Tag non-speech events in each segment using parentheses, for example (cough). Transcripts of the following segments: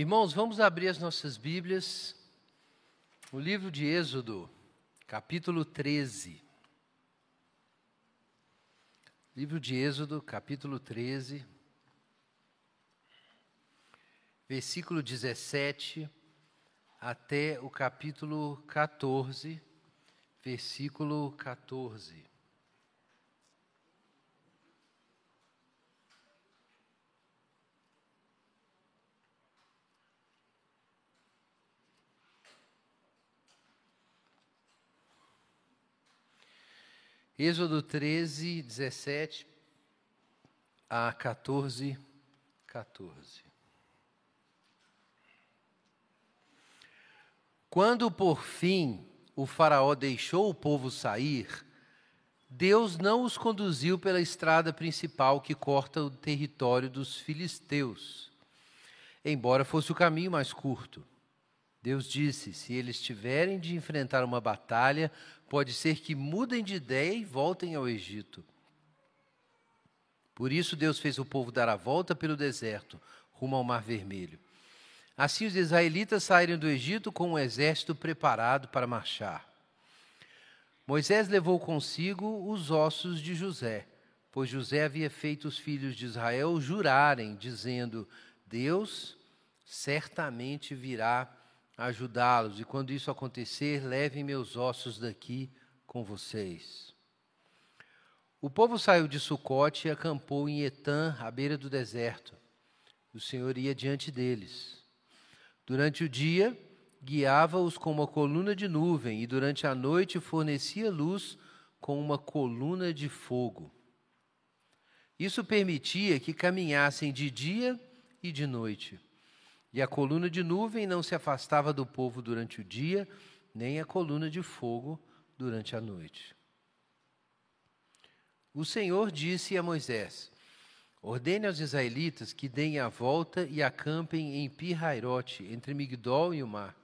Irmãos, vamos abrir as nossas Bíblias, o livro de Êxodo, capítulo 13. Livro de Êxodo, capítulo 13, versículo 17 até o capítulo 14, versículo 14. Êxodo 13, 17 a 14, 14. Quando por fim o Faraó deixou o povo sair, Deus não os conduziu pela estrada principal que corta o território dos filisteus, embora fosse o caminho mais curto. Deus disse: se eles tiverem de enfrentar uma batalha, pode ser que mudem de ideia e voltem ao Egito. Por isso, Deus fez o povo dar a volta pelo deserto, rumo ao Mar Vermelho. Assim, os israelitas saíram do Egito com um exército preparado para marchar. Moisés levou consigo os ossos de José, pois José havia feito os filhos de Israel jurarem, dizendo: Deus certamente virá ajudá-los, e quando isso acontecer, levem meus ossos daqui com vocês. O povo saiu de Sucote e acampou em Etã, à beira do deserto. O Senhor ia diante deles. Durante o dia, guiava-os com uma coluna de nuvem, e durante a noite fornecia luz com uma coluna de fogo. Isso permitia que caminhassem de dia e de noite. E a coluna de nuvem não se afastava do povo durante o dia, nem a coluna de fogo durante a noite. O Senhor disse a Moisés: Ordene aos israelitas que deem a volta e acampem em Pirrairote, entre Migdol e o mar.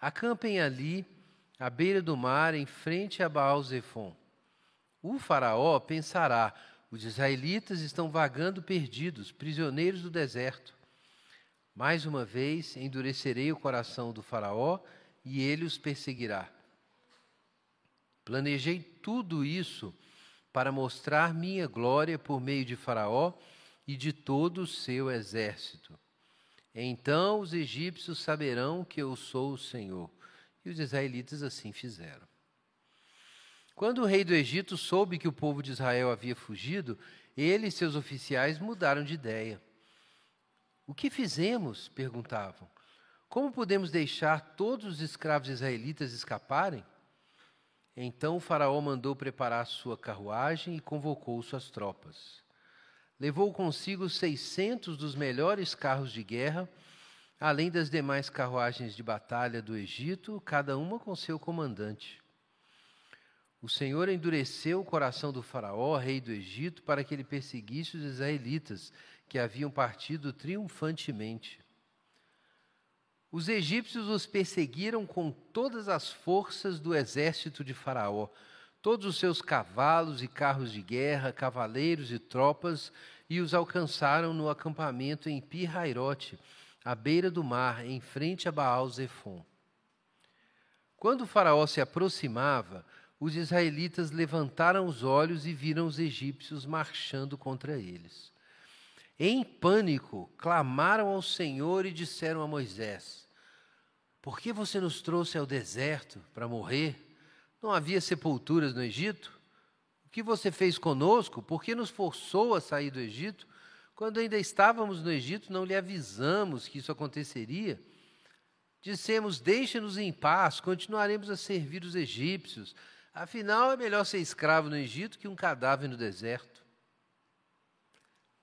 Acampem ali, à beira do mar, em frente a Baal-Zephon. O faraó pensará: os israelitas estão vagando perdidos, prisioneiros do deserto. Mais uma vez endurecerei o coração do Faraó e ele os perseguirá. Planejei tudo isso para mostrar minha glória por meio de Faraó e de todo o seu exército. Então os egípcios saberão que eu sou o Senhor. E os israelitas assim fizeram. Quando o rei do Egito soube que o povo de Israel havia fugido, ele e seus oficiais mudaram de ideia. O que fizemos? perguntavam. Como podemos deixar todos os escravos israelitas escaparem? Então o Faraó mandou preparar sua carruagem e convocou suas tropas. Levou consigo seiscentos dos melhores carros de guerra, além das demais carruagens de batalha do Egito, cada uma com seu comandante. O Senhor endureceu o coração do Faraó, rei do Egito, para que ele perseguisse os israelitas que haviam partido triunfantemente. Os egípcios os perseguiram com todas as forças do exército de Faraó, todos os seus cavalos e carros de guerra, cavaleiros e tropas, e os alcançaram no acampamento em Pirrairote, à beira do mar, em frente a Baal-Zephon. Quando o Faraó se aproximava, os israelitas levantaram os olhos e viram os egípcios marchando contra eles. Em pânico, clamaram ao Senhor e disseram a Moisés: Por que você nos trouxe ao deserto para morrer? Não havia sepulturas no Egito? O que você fez conosco? Por que nos forçou a sair do Egito? Quando ainda estávamos no Egito, não lhe avisamos que isso aconteceria? Dissemos: Deixe-nos em paz, continuaremos a servir os egípcios. Afinal, é melhor ser escravo no Egito que um cadáver no deserto.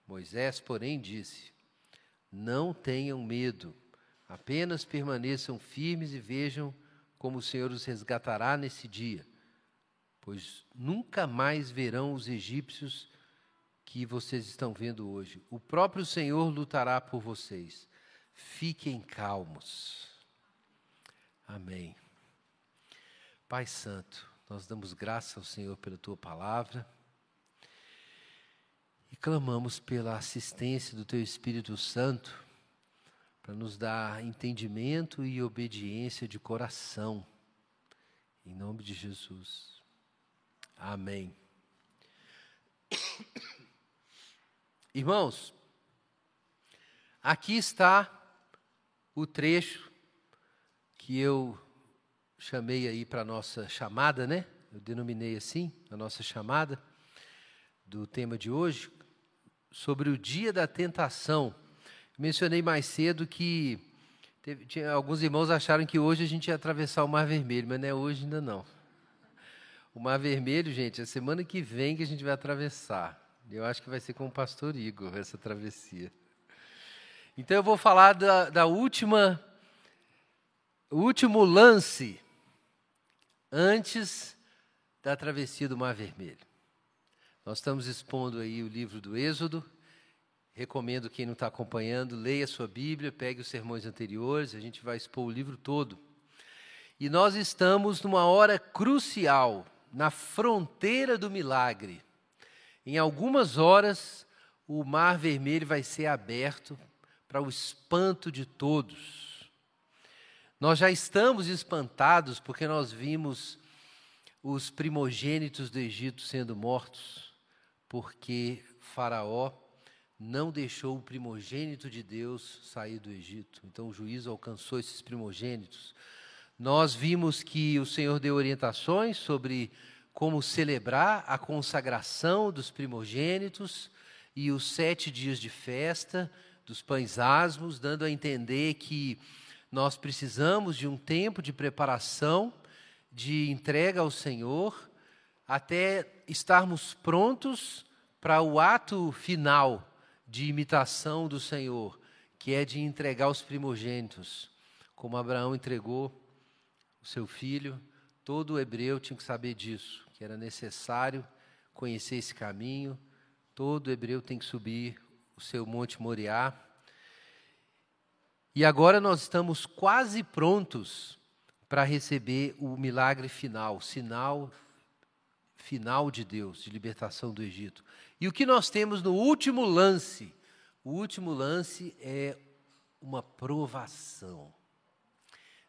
Moisés, porém, disse: Não tenham medo, apenas permaneçam firmes e vejam como o Senhor os resgatará nesse dia, pois nunca mais verão os egípcios que vocês estão vendo hoje. O próprio Senhor lutará por vocês. Fiquem calmos. Amém. Pai Santo, nós damos graça ao Senhor pela tua palavra e clamamos pela assistência do Teu Espírito Santo para nos dar entendimento e obediência de coração. Em nome de Jesus. Amém. Irmãos, aqui está o trecho que eu chamei aí para a nossa chamada, né? Eu denominei assim, a nossa chamada do tema de hoje, sobre o dia da tentação. Mencionei mais cedo que teve, tinha, alguns irmãos acharam que hoje a gente ia atravessar o Mar Vermelho, mas não é hoje ainda não. O Mar Vermelho, gente, é semana que vem que a gente vai atravessar. Eu acho que vai ser com o pastor Igor essa travessia. Então eu vou falar da, da última, o último lance antes da travessia do Mar Vermelho. Nós estamos expondo aí o livro do Êxodo. Recomendo quem não está acompanhando, leia a sua Bíblia, pegue os sermões anteriores, a gente vai expor o livro todo. E nós estamos numa hora crucial, na fronteira do milagre. Em algumas horas, o Mar Vermelho vai ser aberto para o espanto de todos. Nós já estamos espantados porque nós vimos os primogênitos do Egito sendo mortos, porque Faraó não deixou o primogênito de Deus sair do Egito. Então o juízo alcançou esses primogênitos. Nós vimos que o Senhor deu orientações sobre como celebrar a consagração dos primogênitos e os sete dias de festa dos pães asmos, dando a entender que nós precisamos de um tempo de preparação, de entrega ao Senhor, até estarmos prontos para o ato final de imitação do Senhor, que é de entregar os primogênitos, como Abraão entregou o seu filho. Todo hebreu tinha que saber disso, que era necessário conhecer esse caminho. Todo hebreu tem que subir o seu Monte Moriá. E agora nós estamos quase prontos para receber o milagre final, sinal final de Deus, de libertação do Egito. E o que nós temos no último lance? O último lance é uma provação.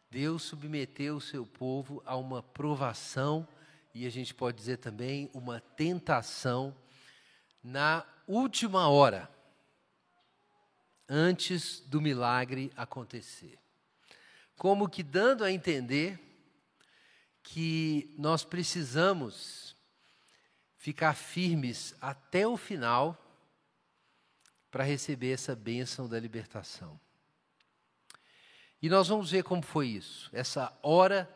Deus submeteu o seu povo a uma provação e a gente pode dizer também uma tentação na última hora, antes do milagre acontecer. Como que dando a entender que nós precisamos ficar firmes até o final para receber essa bênção da libertação. E nós vamos ver como foi isso, essa hora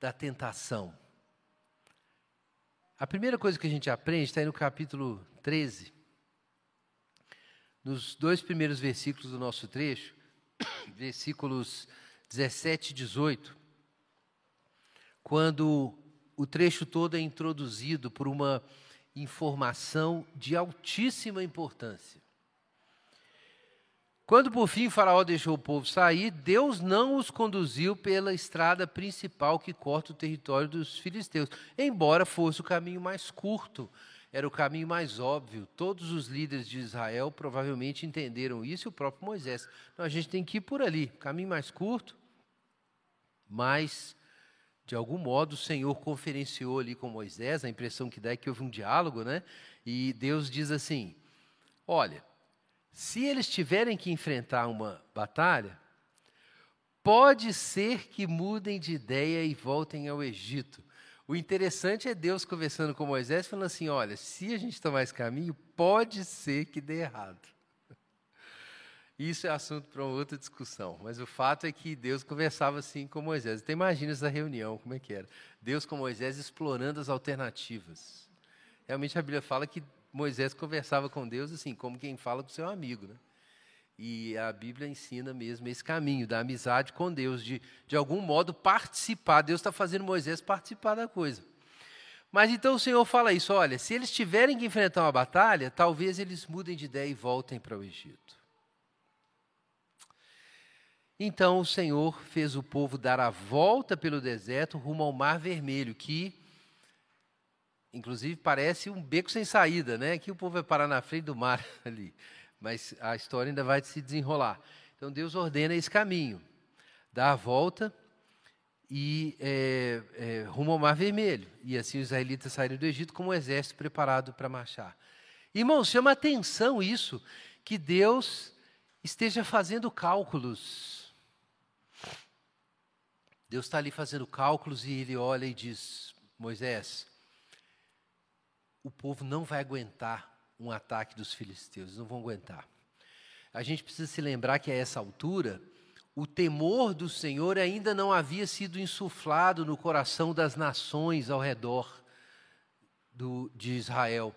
da tentação. A primeira coisa que a gente aprende está aí no capítulo 13, nos dois primeiros versículos do nosso trecho, (coughs) versículos 17 e 18, quando o trecho todo é introduzido por uma informação de altíssima importância. Quando por fim Faraó deixou o povo sair, Deus não os conduziu pela estrada principal que corta o território dos filisteus, embora fosse o caminho mais curto, era o caminho mais óbvio. Todos os líderes de Israel provavelmente entenderam isso e o próprio Moisés. Então a gente tem que ir por ali, caminho mais curto, mais de algum modo, o Senhor conferenciou ali com Moisés, a impressão que dá é que houve um diálogo, né? E Deus diz assim: Olha, se eles tiverem que enfrentar uma batalha, pode ser que mudem de ideia e voltem ao Egito. O interessante é Deus conversando com Moisés, falando assim: Olha, se a gente tomar esse caminho, pode ser que dê errado. (laughs) Isso é assunto para uma outra discussão, mas o fato é que Deus conversava assim com Moisés. Então imagina essa reunião, como é que era? Deus com Moisés explorando as alternativas. Realmente a Bíblia fala que Moisés conversava com Deus assim, como quem fala com seu amigo, né? E a Bíblia ensina mesmo esse caminho da amizade com Deus, de, de algum modo participar. Deus está fazendo Moisés participar da coisa. Mas então o Senhor fala isso: olha, se eles tiverem que enfrentar uma batalha, talvez eles mudem de ideia e voltem para o Egito. Então o Senhor fez o povo dar a volta pelo deserto rumo ao Mar Vermelho, que inclusive parece um beco sem saída, né? Que o povo vai parar na frente do mar (laughs) ali, mas a história ainda vai se desenrolar. Então Deus ordena esse caminho, dá a volta e é, é, rumo ao Mar Vermelho. E assim os israelitas saíram do Egito como um exército preparado para marchar. Irmãos, chama atenção isso, que Deus esteja fazendo cálculos. Deus está ali fazendo cálculos e ele olha e diz: Moisés, o povo não vai aguentar um ataque dos filisteus, não vão aguentar. A gente precisa se lembrar que a essa altura, o temor do Senhor ainda não havia sido insuflado no coração das nações ao redor do, de Israel.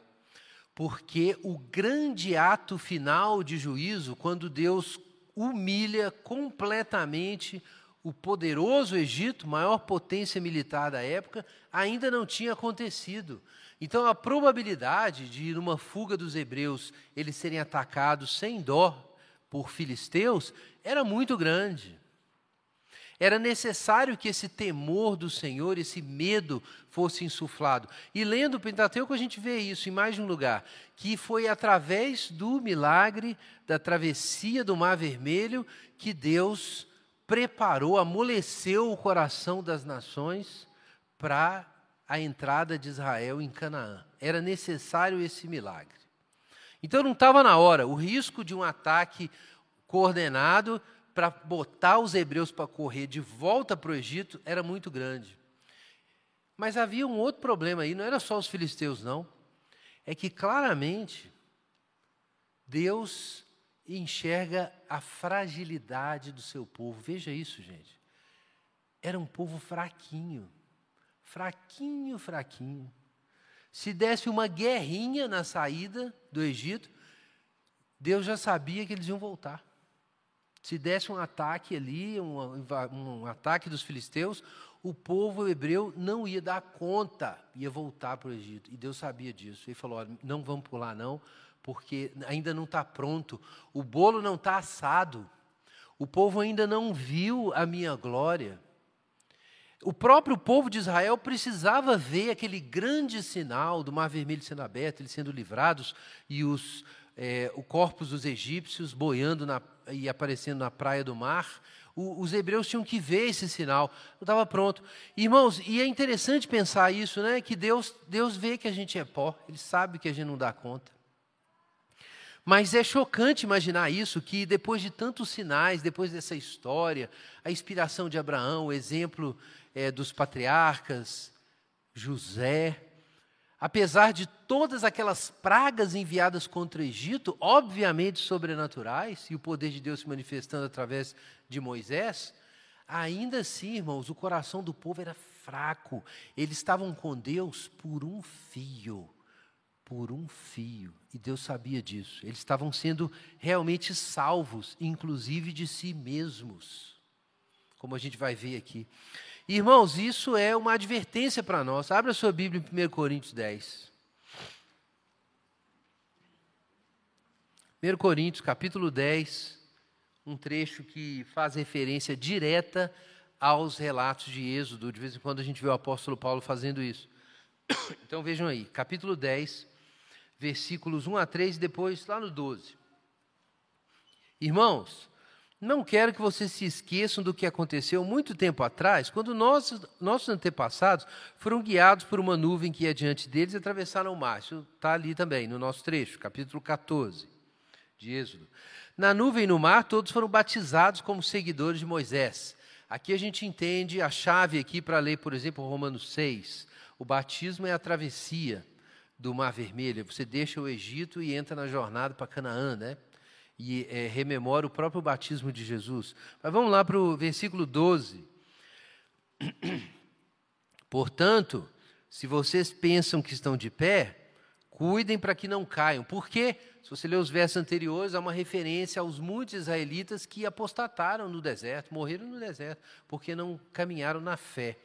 Porque o grande ato final de juízo, quando Deus humilha completamente o poderoso Egito, maior potência militar da época, ainda não tinha acontecido. Então a probabilidade de, numa fuga dos hebreus, eles serem atacados sem dó por filisteus era muito grande. Era necessário que esse temor do Senhor, esse medo fosse insuflado. E lendo o Pentateuco a gente vê isso em mais de um lugar, que foi através do milagre da travessia do Mar Vermelho que Deus preparou, amoleceu o coração das nações para a entrada de Israel em Canaã. Era necessário esse milagre. Então não estava na hora. O risco de um ataque coordenado para botar os hebreus para correr de volta para o Egito era muito grande. Mas havia um outro problema aí, não era só os filisteus, não. É que claramente Deus enxerga a fragilidade do seu povo. Veja isso, gente. Era um povo fraquinho. Fraquinho, fraquinho. Se desse uma guerrinha na saída do Egito, Deus já sabia que eles iam voltar. Se desse um ataque ali, um, um ataque dos filisteus, o povo hebreu não ia dar conta, ia voltar para o Egito. E Deus sabia disso. Ele falou: olha, não vamos pular, não, porque ainda não está pronto, o bolo não está assado, o povo ainda não viu a minha glória. O próprio povo de Israel precisava ver aquele grande sinal do Mar Vermelho sendo aberto, eles sendo livrados e os, é, o corpos dos egípcios boiando na, e aparecendo na praia do mar. O, os hebreus tinham que ver esse sinal, não estava pronto. Irmãos, e é interessante pensar isso, né? Que Deus, Deus vê que a gente é pó, Ele sabe que a gente não dá conta. Mas é chocante imaginar isso, que depois de tantos sinais, depois dessa história, a inspiração de Abraão, o exemplo é, dos patriarcas, José, apesar de todas aquelas pragas enviadas contra o Egito, obviamente sobrenaturais, e o poder de Deus se manifestando através de Moisés, ainda assim, irmãos, o coração do povo era fraco. Eles estavam com Deus por um fio. Por um fio. E Deus sabia disso. Eles estavam sendo realmente salvos, inclusive de si mesmos. Como a gente vai ver aqui. Irmãos, isso é uma advertência para nós. Abra sua Bíblia em 1 Coríntios 10. 1 Coríntios, capítulo 10, um trecho que faz referência direta aos relatos de Êxodo. De vez em quando a gente vê o apóstolo Paulo fazendo isso. (coughs) Então vejam aí, capítulo 10, versículos 1 a 3 e depois lá no 12. Irmãos, não quero que vocês se esqueçam do que aconteceu muito tempo atrás, quando nossos, nossos antepassados foram guiados por uma nuvem que ia diante deles e atravessaram o mar. Isso está ali também, no nosso trecho, capítulo 14 de Êxodo. Na nuvem e no mar, todos foram batizados como seguidores de Moisés. Aqui a gente entende a chave aqui para ler, por exemplo, Romanos 6. O batismo é a travessia do Mar Vermelho. Você deixa o Egito e entra na jornada para Canaã, né? e é, rememora o próprio batismo de Jesus. Mas vamos lá para o versículo 12. (clears throat) Portanto, se vocês pensam que estão de pé, cuidem para que não caiam. Porque, se você ler os versos anteriores, há uma referência aos muitos israelitas que apostataram no deserto, morreram no deserto, porque não caminharam na fé.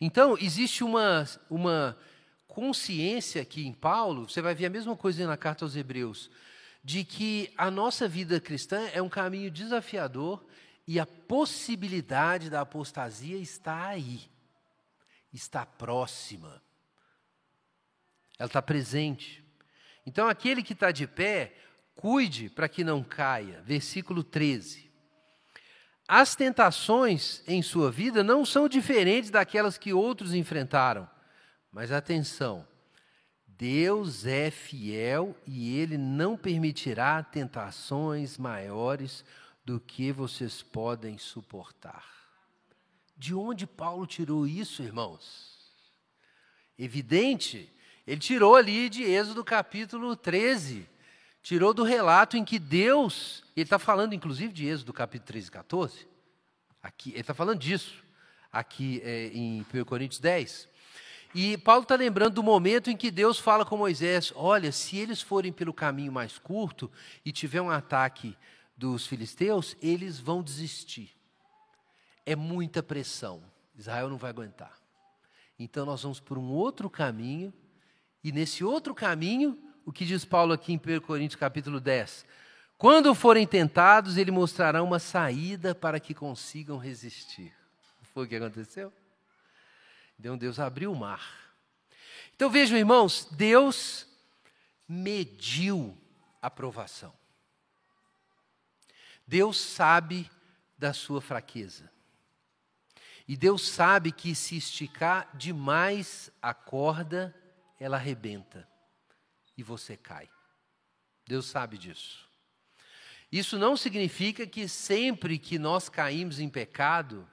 Então, existe uma, uma consciência aqui em Paulo, você vai ver a mesma coisa na carta aos Hebreus de que a nossa vida cristã é um caminho desafiador e a possibilidade da apostasia está aí, está próxima, ela está presente. Então, aquele que está de pé, cuide para que não caia. Versículo 13. as tentações em sua vida não são diferentes daquelas que outros enfrentaram. Mas atenção, Deus é fiel e Ele não permitirá tentações maiores do que vocês podem suportar. De onde Paulo tirou isso, irmãos? Evidente, ele tirou ali de Êxodo capítulo 13, tirou do relato em que Deus, ele está falando inclusive de Êxodo capítulo 13 e 14, aqui, ele está falando disso, aqui é, em 1 Coríntios 10. E Paulo está lembrando do momento em que Deus fala com Moisés: olha, se eles forem pelo caminho mais curto e tiver um ataque dos filisteus, eles vão desistir. É muita pressão. Israel não vai aguentar. Então nós vamos por um outro caminho, e nesse outro caminho, o que diz Paulo aqui em 1 Coríntios capítulo 10? Quando forem tentados, ele mostrará uma saída para que consigam resistir. Foi o que aconteceu? Então Deus abriu o mar. Então vejam, irmãos, Deus mediu a provação. Deus sabe da sua fraqueza. E Deus sabe que se esticar demais a corda, ela arrebenta e você cai. Deus sabe disso. Isso não significa que sempre que nós caímos em pecado,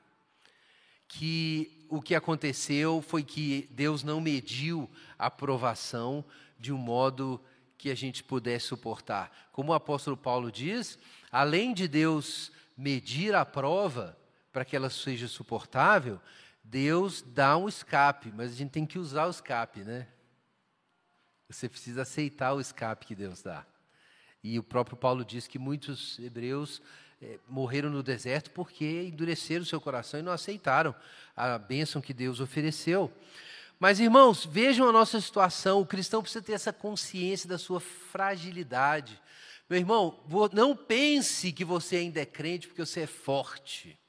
que o que aconteceu foi que Deus não mediu a provação de um modo que a gente pudesse suportar. Como o apóstolo Paulo diz, além de Deus medir a prova para que ela seja suportável, Deus dá um escape, mas a gente tem que usar o escape, né? Você precisa aceitar o escape que Deus dá. E o próprio Paulo diz que muitos hebreus é, morreram no deserto porque endureceram o seu coração e não aceitaram a bênção que Deus ofereceu. Mas, irmãos, vejam a nossa situação. O cristão precisa ter essa consciência da sua fragilidade. Meu irmão, não pense que você ainda é crente porque você é forte.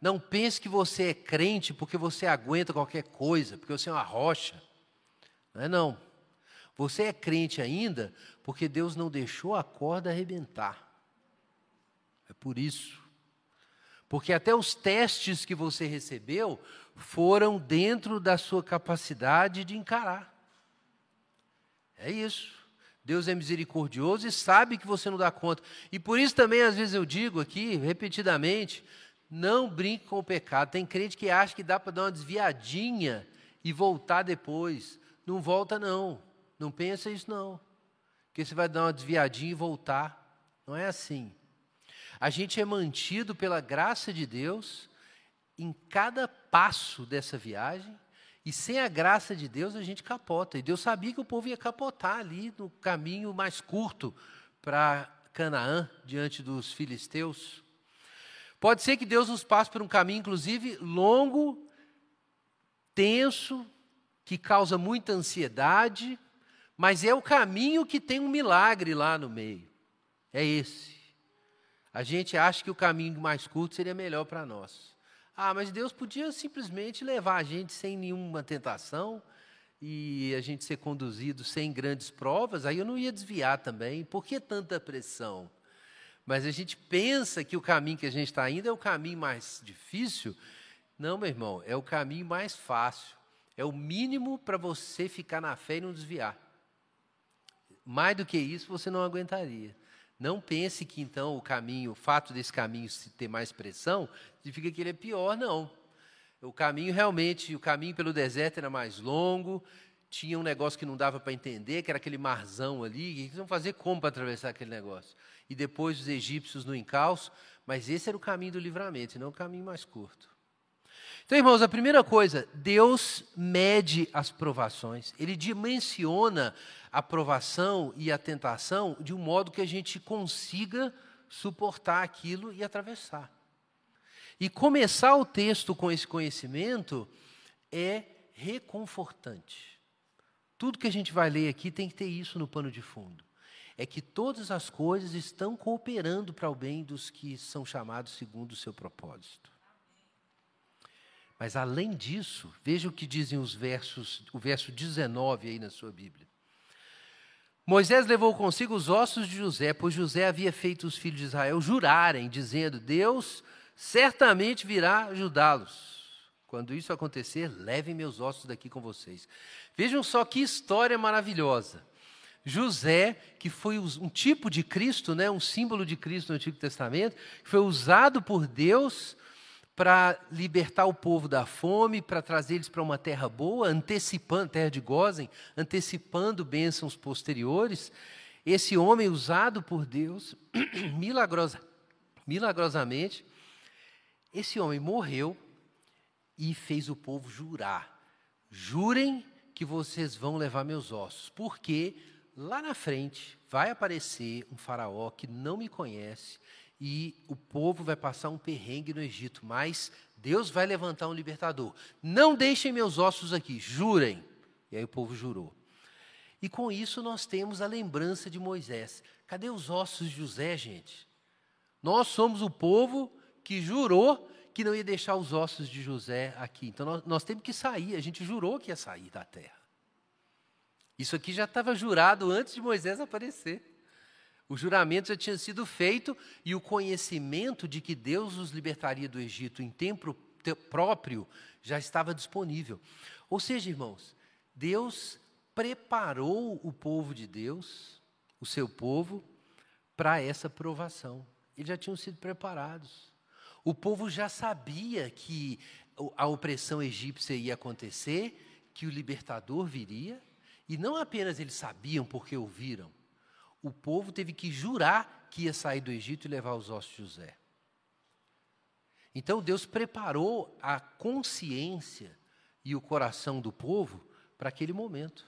Não pense que você é crente porque você aguenta qualquer coisa, porque você é uma rocha. Não é não. Você é crente ainda porque Deus não deixou a corda arrebentar. É por isso. Porque até os testes que você recebeu foram dentro da sua capacidade de encarar. É isso. Deus é misericordioso e sabe que você não dá conta. E por isso também, às vezes, eu digo aqui, repetidamente, não brinque com o pecado. Tem crente que acha que dá para dar uma desviadinha e voltar depois. Não volta, não. Não pensa isso, não. Porque você vai dar uma desviadinha e voltar. Não é assim. A gente é mantido pela graça de Deus em cada passo dessa viagem, e sem a graça de Deus a gente capota. E Deus sabia que o povo ia capotar ali no caminho mais curto para Canaã, diante dos filisteus. Pode ser que Deus nos passe por um caminho, inclusive, longo, tenso, que causa muita ansiedade, mas é o caminho que tem um milagre lá no meio. É esse. A gente acha que o caminho mais curto seria melhor para nós. Ah, mas Deus podia simplesmente levar a gente sem nenhuma tentação e a gente ser conduzido sem grandes provas, aí eu não ia desviar também. Por que tanta pressão? Mas a gente pensa que o caminho que a gente está indo é o caminho mais difícil. Não, meu irmão, é o caminho mais fácil. É o mínimo para você ficar na fé e não desviar. Mais do que isso, você não aguentaria. Não pense que então o caminho, o fato desse caminho se ter mais pressão, significa que ele é pior, não. O caminho realmente, o caminho pelo deserto era mais longo, tinha um negócio que não dava para entender, que era aquele marzão ali, eles iam fazer como para atravessar aquele negócio? E depois os egípcios no encalço, mas esse era o caminho do livramento, e não o caminho mais curto. Então, irmãos, a primeira coisa, Deus mede as provações, Ele dimensiona a provação e a tentação de um modo que a gente consiga suportar aquilo e atravessar. E começar o texto com esse conhecimento é reconfortante. Tudo que a gente vai ler aqui tem que ter isso no pano de fundo. É que todas as coisas estão cooperando para o bem dos que são chamados segundo o seu propósito. Mas além disso, veja o que dizem os versos, o verso 19 aí na sua Bíblia. Moisés levou consigo os ossos de José, pois José havia feito os filhos de Israel jurarem, dizendo: Deus certamente virá ajudá-los. Quando isso acontecer, levem meus ossos daqui com vocês. Vejam só que história maravilhosa. José, que foi um tipo de Cristo, né, um símbolo de Cristo no Antigo Testamento, foi usado por Deus para libertar o povo da fome, para trazer eles para uma terra boa, antecipando, terra de Gozem, antecipando bênçãos posteriores. Esse homem usado por Deus, (clears throat) milagrosa, milagrosamente, esse homem morreu e fez o povo jurar: jurem que vocês vão levar meus ossos, porque lá na frente vai aparecer um faraó que não me conhece e o povo vai passar um perrengue no Egito, mas Deus vai levantar um libertador. Não deixem meus ossos aqui, jurem. E aí o povo jurou. E com isso nós temos a lembrança de Moisés. Cadê os ossos de José, gente? Nós somos o povo que jurou que não ia deixar os ossos de José aqui. Então nós, nós temos que sair, a gente jurou que ia sair da terra. Isso aqui já estava jurado antes de Moisés aparecer. O juramento já tinha sido feito e o conhecimento de que Deus os libertaria do Egito em tempo próprio já estava disponível. Ou seja, irmãos, Deus preparou o povo de Deus, o seu povo, para essa provação. Eles já tinham sido preparados. O povo já sabia que a opressão egípcia ia acontecer, que o libertador viria, e não apenas eles sabiam porque ouviram, o povo teve que jurar que ia sair do Egito e levar os ossos de José. Então Deus preparou a consciência e o coração do povo para aquele momento.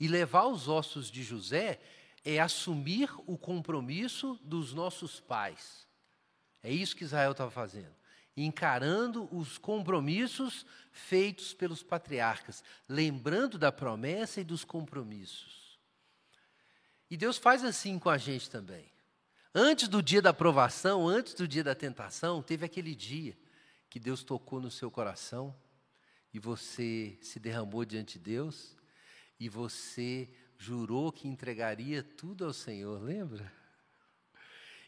E levar os ossos de José é assumir o compromisso dos nossos pais é isso que Israel estava fazendo. Encarando os compromissos feitos pelos patriarcas, lembrando da promessa e dos compromissos. E Deus faz assim com a gente também. Antes do dia da aprovação, antes do dia da tentação, teve aquele dia que Deus tocou no seu coração e você se derramou diante de Deus e você jurou que entregaria tudo ao Senhor, lembra?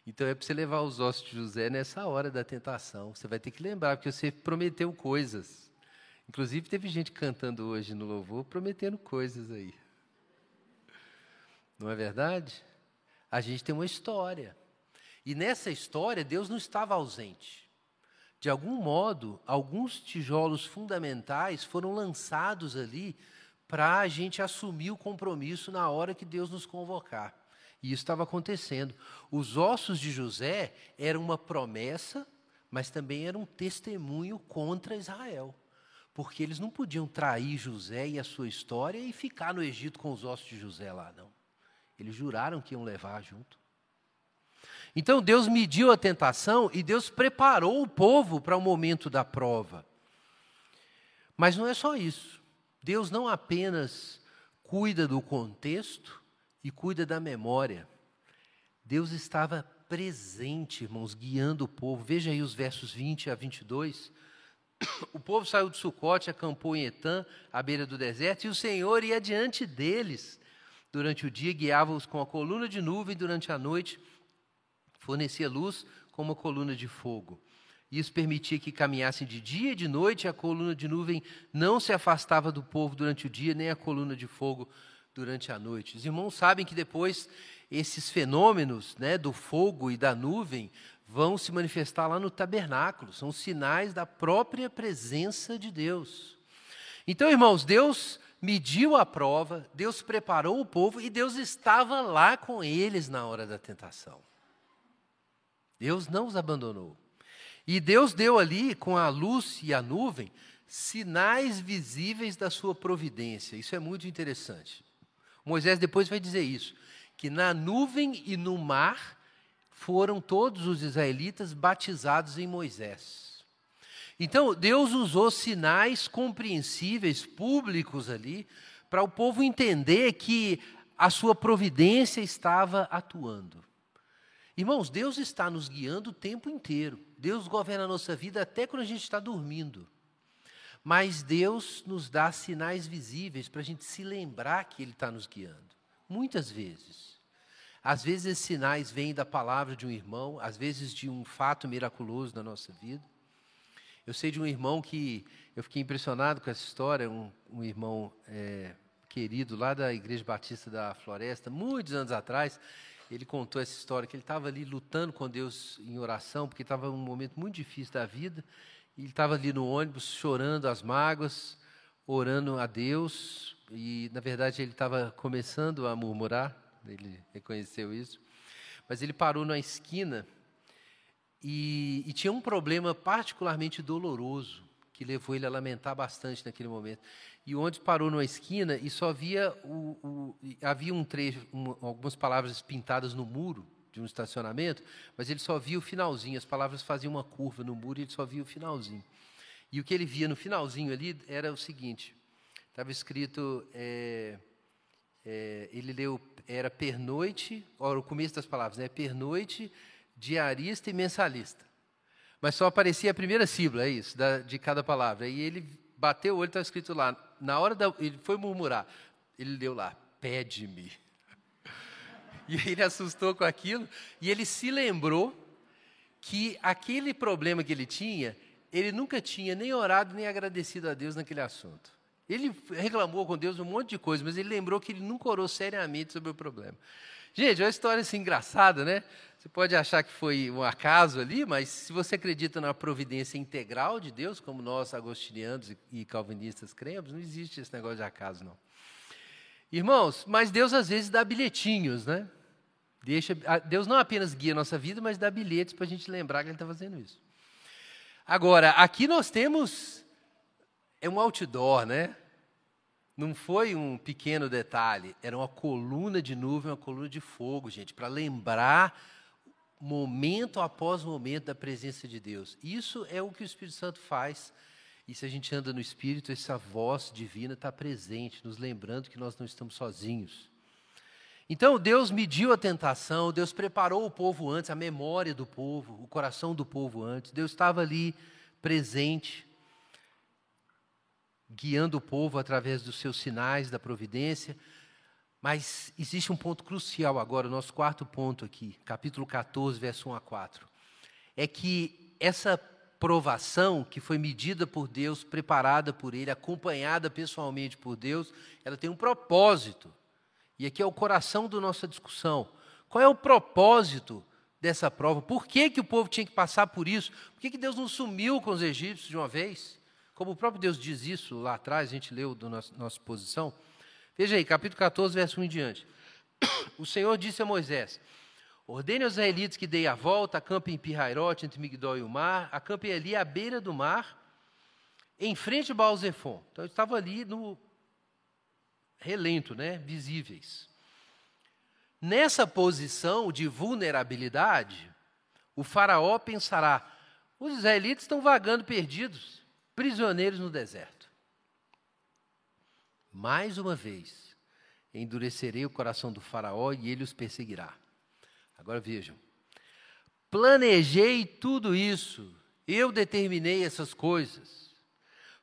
Então é para você levar os ossos de José nessa hora da tentação. Você vai ter que lembrar, porque você prometeu coisas. Inclusive, teve gente cantando hoje no louvor prometendo coisas aí. Não é verdade? A gente tem uma história. E nessa história, Deus não estava ausente. De algum modo, alguns tijolos fundamentais foram lançados ali para a gente assumir o compromisso na hora que Deus nos convocar. E isso estava acontecendo. Os ossos de José eram uma promessa, mas também era um testemunho contra Israel. Porque eles não podiam trair José e a sua história e ficar no Egito com os ossos de José lá, não. Eles juraram que iam levar junto. Então Deus mediu a tentação e Deus preparou o povo para o momento da prova. Mas não é só isso. Deus não apenas cuida do contexto, e cuida da memória. Deus estava presente, irmãos, guiando o povo. Veja aí os versos 20 a 22. (coughs) O povo saiu de Sucote, acampou em Etã, à beira do deserto, e o Senhor ia diante deles. Durante o dia, guiava-os com a coluna de nuvem, durante a noite, fornecia luz com uma coluna de fogo. Isso permitia que caminhassem de dia e de noite, a coluna de nuvem não se afastava do povo durante o dia, nem a coluna de fogo durante a noite. Os irmãos sabem que depois esses fenômenos né, do fogo e da nuvem vão se manifestar lá no tabernáculo, são sinais da própria presença de Deus. Então, irmãos, Deus mediu a prova, Deus preparou o povo e Deus estava lá com eles na hora da tentação. Deus não os abandonou. E Deus deu ali, com a luz e a nuvem, sinais visíveis da sua providência. Isso é muito interessante. Moisés depois vai dizer isso, que na nuvem e no mar foram todos os israelitas batizados em Moisés. Então, Deus usou sinais compreensíveis, públicos ali, para o povo entender que a sua providência estava atuando. Irmãos, Deus está nos guiando o tempo inteiro. Deus governa a nossa vida até quando a gente está dormindo. Mas Deus nos dá sinais visíveis para a gente se lembrar que Ele está nos guiando. Muitas vezes. Às vezes esses sinais vêm da palavra de um irmão, às vezes de um fato miraculoso na nossa vida. Eu sei de um irmão que eu fiquei impressionado com essa história, um, um irmão é, querido lá da Igreja Batista da Floresta, muitos anos atrás. Ele contou essa história que ele estava ali lutando com Deus em oração, porque estava um momento muito difícil da vida. E ele estava ali no ônibus chorando as mágoas, orando a Deus, e na verdade ele estava começando a murmurar, ele reconheceu isso. Mas ele parou na esquina e, e, tinha um problema particularmente doloroso que levou ele a lamentar bastante naquele momento. E o ônibus parou numa esquina e só havia o, o havia um trecho, um, algumas palavras pintadas no muro de um estacionamento, mas ele só via o finalzinho. As palavras faziam uma curva no muro e ele só via o finalzinho. E o que ele via no finalzinho ali era o seguinte: estava escrito, é, é, ele leu, era pernoite, olha o começo das palavras, né? Pernoite, diarista e mensalista. Mas só aparecia a primeira sílaba, é isso, da, de cada palavra. E ele bateu o olho, estava escrito lá. Na hora da, ele foi murmurar, ele leu lá, pede-me. (laughs) E ele assustou com aquilo e ele se lembrou que aquele problema que ele tinha, ele nunca tinha nem orado nem agradecido a Deus naquele assunto. Ele reclamou com Deus um monte de coisa, mas ele lembrou que ele nunca orou seriamente sobre o problema. Gente, é uma história assim engraçada, né? Você pode achar que foi um acaso ali, mas se você acredita na providência integral de Deus, como nós agostinianos e calvinistas cremos, não existe esse negócio de acaso, não. Irmãos, mas Deus às vezes dá bilhetinhos, né? Deixa, Deus não apenas guia a nossa vida, mas dá bilhetes para a gente lembrar que Ele está fazendo isso. Agora, aqui nós temos é um outdoor, né? Não foi um pequeno detalhe, era uma coluna de nuvem, uma coluna de fogo, gente, para lembrar momento após momento da presença de Deus. Isso é o que o Espírito Santo faz. E se a gente anda no Espírito, essa voz divina está presente, nos lembrando que nós não estamos sozinhos. Então Deus mediu a tentação, Deus preparou o povo antes, a memória do povo, o coração do povo antes. Deus estava ali presente, guiando o povo através dos seus sinais da providência. Mas existe um ponto crucial agora, o nosso quarto ponto aqui, capítulo 14, verso 1 a 4. É que essa provação que foi medida por Deus, preparada por Ele, acompanhada pessoalmente por Deus, ela tem um propósito. E aqui é o coração da nossa discussão. Qual é o propósito dessa prova? Por que, que o povo tinha que passar por isso? Por que, que Deus não sumiu com os egípcios de uma vez? Como o próprio Deus diz isso lá atrás, a gente leu da nossa, nossa posição. Veja aí, capítulo 14, verso 1 em diante. (coughs) O Senhor disse a Moisés: Ordene aos israelitas que deem a volta, acampem em Pirairote, entre Migdol e o mar, acampem ali à beira do mar, em frente ao Baal Zephon. Então, eu estava ali no relento, né, visíveis. Nessa posição de vulnerabilidade, o faraó pensará: os israelitas estão vagando perdidos, prisioneiros no deserto. Mais uma vez, endurecerei o coração do faraó e ele os perseguirá. Agora vejam. Planejei tudo isso, eu determinei essas coisas.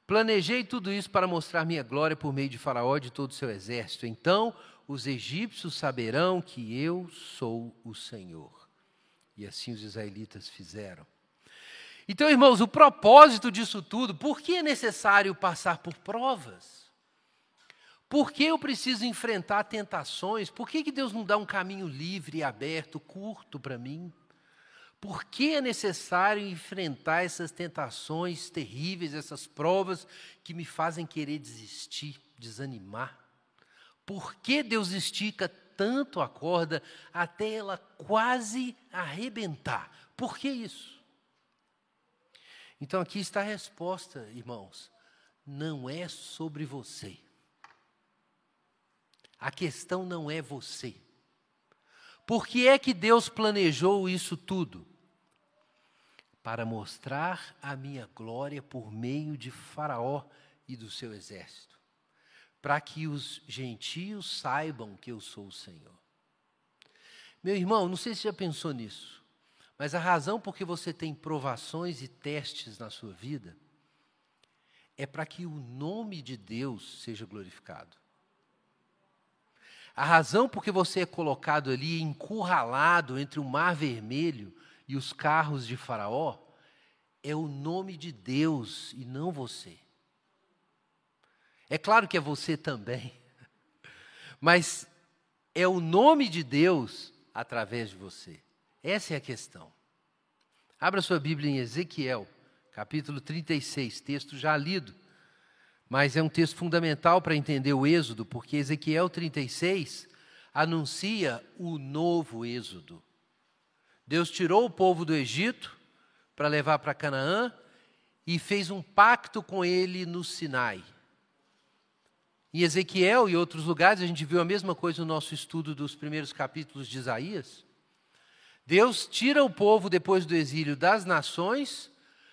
Planejei tudo isso para mostrar minha glória por meio de Faraó e de todo o seu exército. Então os egípcios saberão que eu sou o Senhor. E assim os israelitas fizeram. Então, irmãos, o propósito disso tudo, por que é necessário passar por provas? Por que eu preciso enfrentar tentações? Por que, que Deus não dá um caminho livre, aberto, curto para mim? Por que é necessário enfrentar essas tentações terríveis, essas provas que me fazem querer desistir, desanimar? Por que Deus estica tanto a corda até ela quase arrebentar? Por que isso? Então aqui está a resposta, irmãos. Não é sobre você. A questão não é você. Por que é que Deus planejou isso tudo? para mostrar a minha glória por meio de Faraó e do seu exército, para que os gentios saibam que eu sou o Senhor. Meu irmão, não sei se já pensou nisso, mas a razão por que você tem provações e testes na sua vida é para que o nome de Deus seja glorificado. A razão por que você é colocado ali, encurralado entre o Mar Vermelho e os carros de Faraó, é o nome de Deus e não você. É claro que é você também, (laughs) mas é o nome de Deus através de você. Essa é a questão. Abra sua Bíblia em Ezequiel, capítulo 36, texto já lido, mas é um texto fundamental para entender o Êxodo, porque Ezequiel 36 anuncia o novo Êxodo. Deus tirou o povo do Egito para levar para Canaã e fez um pacto com ele no Sinai. Em Ezequiel e outros lugares, a gente viu a mesma coisa no nosso estudo dos primeiros capítulos de Isaías. Deus tira o povo depois do exílio das nações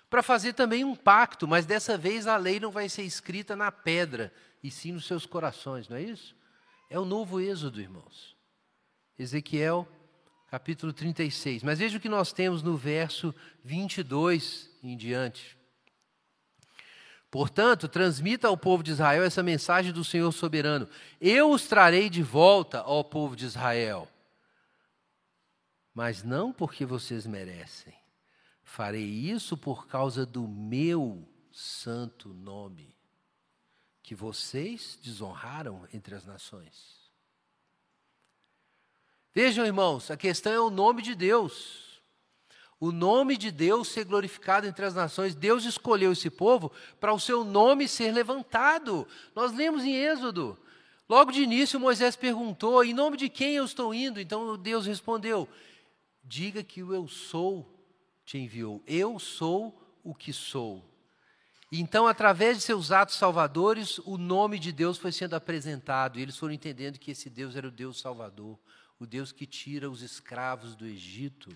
para fazer também um pacto, mas dessa vez a lei não vai ser escrita na pedra, e sim nos seus corações, não é isso? É o novo êxodo, irmãos. Ezequiel, capítulo 36. Mas veja o que nós temos no verso 22 em diante. Portanto, transmita ao povo de Israel essa mensagem do Senhor soberano: Eu os trarei de volta ao povo de Israel mas não porque vocês merecem. Farei isso por causa do meu santo nome, que vocês desonraram entre as nações. Vejam, irmãos, a questão é o nome de Deus. O nome de Deus ser glorificado entre as nações. Deus escolheu esse povo para o seu nome ser levantado. Nós lemos em Êxodo. Logo de início, Moisés perguntou: Em nome de quem eu estou indo? Então Deus respondeu: diga que o eu sou te enviou. Eu sou o que sou. Então, através de seus atos salvadores, o nome de Deus foi sendo apresentado e eles foram entendendo que esse Deus era o Deus Salvador, o Deus que tira os escravos do Egito,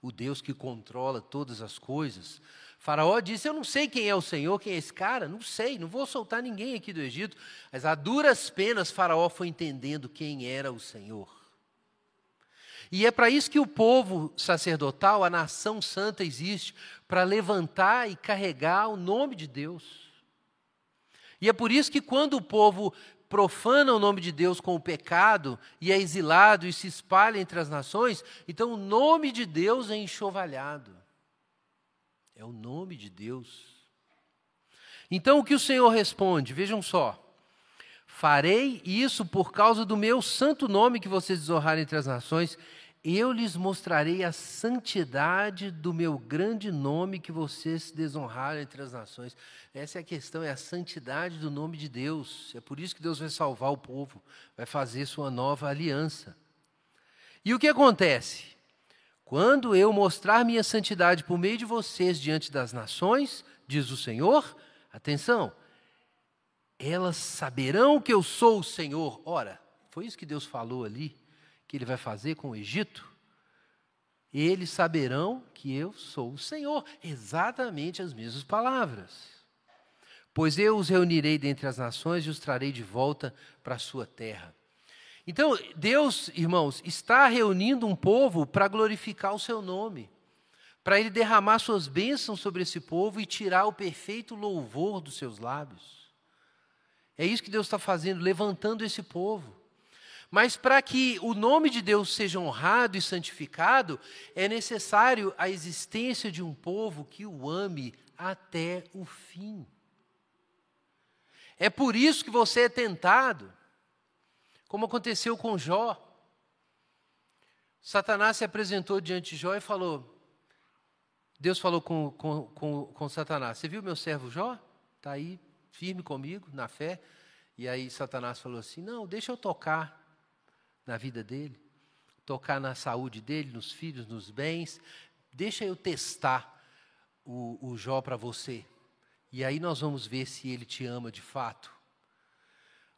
o Deus que controla todas as coisas. Faraó disse: Eu não sei quem é o Senhor, quem é esse cara, não sei, não vou soltar ninguém aqui do Egito. Mas a duras penas, Faraó foi entendendo quem era o Senhor. E é para isso que o povo sacerdotal, a nação santa, existe para levantar e carregar o nome de Deus. E é por isso que quando o povo profana o nome de Deus com o pecado e é exilado e se espalha entre as nações, então o nome de Deus é enxovalhado. É o nome de Deus. Então o que o Senhor responde? Vejam só. Farei isso por causa do meu santo nome que vocês desonraram entre as nações eu lhes mostrarei a santidade do meu grande nome que vocês desonraram entre as nações. Essa é a questão, é a santidade do nome de Deus. É por isso que Deus vai salvar o povo, vai fazer sua nova aliança. E o que acontece? Quando eu mostrar minha santidade por meio de vocês diante das nações, diz o Senhor, atenção, elas saberão que eu sou o Senhor. Ora, foi isso que Deus falou ali que ele vai fazer com o Egito, eles saberão que eu sou o Senhor. Exatamente as mesmas palavras. Pois eu os reunirei dentre as nações e os trarei de volta para a sua terra. Então, Deus, irmãos, está reunindo um povo para glorificar o seu nome, para ele derramar suas bênçãos sobre esse povo e tirar o perfeito louvor dos seus lábios. É isso que Deus está fazendo, levantando esse povo. Mas para que o nome de Deus seja honrado e santificado, é necessário a existência de um povo que o ame até o fim. É por isso que você é tentado, como aconteceu com Jó. Satanás se apresentou diante de Jó e falou: Deus falou com, com, com, com Satanás: Você viu meu servo Jó? Está aí firme comigo, na fé. E aí Satanás falou assim: Não, deixa eu tocar na vida dele, tocar na saúde dele, nos filhos, nos bens. Deixa eu testar o, o Jó para você. E aí nós vamos ver se ele te ama de fato.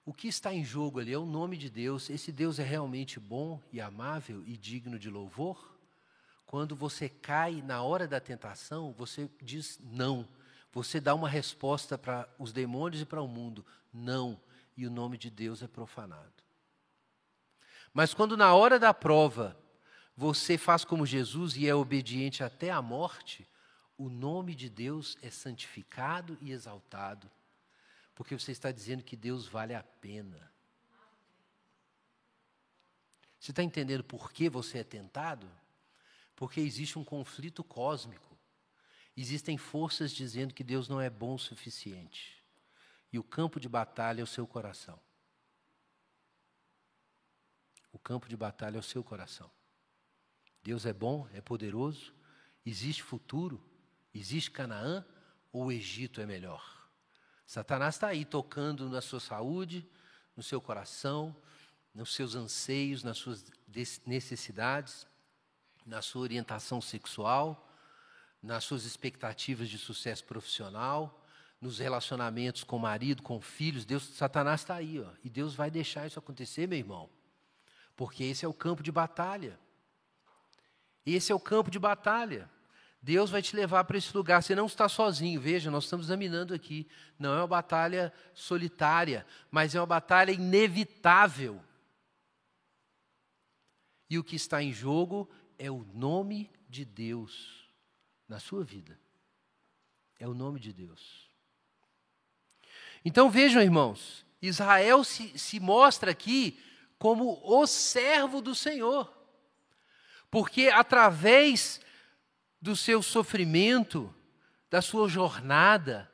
O que está em jogo ali é o nome de Deus. Esse Deus é realmente bom e amável e digno de louvor? Quando você cai na hora da tentação, você diz não. Você dá uma resposta para os demônios e para o mundo: não. E o nome de Deus é profanado. Mas quando na hora da prova você faz como Jesus e é obediente até a morte, o nome de Deus é santificado e exaltado, porque você está dizendo que Deus vale a pena. Você está entendendo por que você é tentado? Porque existe um conflito cósmico. Existem forças dizendo que Deus não é bom o suficiente. E o campo de batalha é o seu coração. O campo de batalha é o seu coração. Deus é bom, é poderoso, existe futuro, existe Canaã ou o Egito é melhor? Satanás está aí tocando na sua saúde, no seu coração, nos seus anseios, nas suas necessidades, na sua orientação sexual, nas suas expectativas de sucesso profissional, nos relacionamentos com o marido, com filhos. Deus, Satanás está aí, ó, e Deus vai deixar isso acontecer, meu irmão, porque esse é o campo de batalha. Esse é o campo de batalha. Deus vai te levar para esse lugar. Você não está sozinho. Veja, nós estamos examinando aqui. Não é uma batalha solitária, mas é uma batalha inevitável. E o que está em jogo é o nome de Deus na sua vida. É o nome de Deus. Então vejam, irmãos, Israel se, se mostra aqui como o servo do Senhor. Porque através do seu sofrimento, da sua jornada,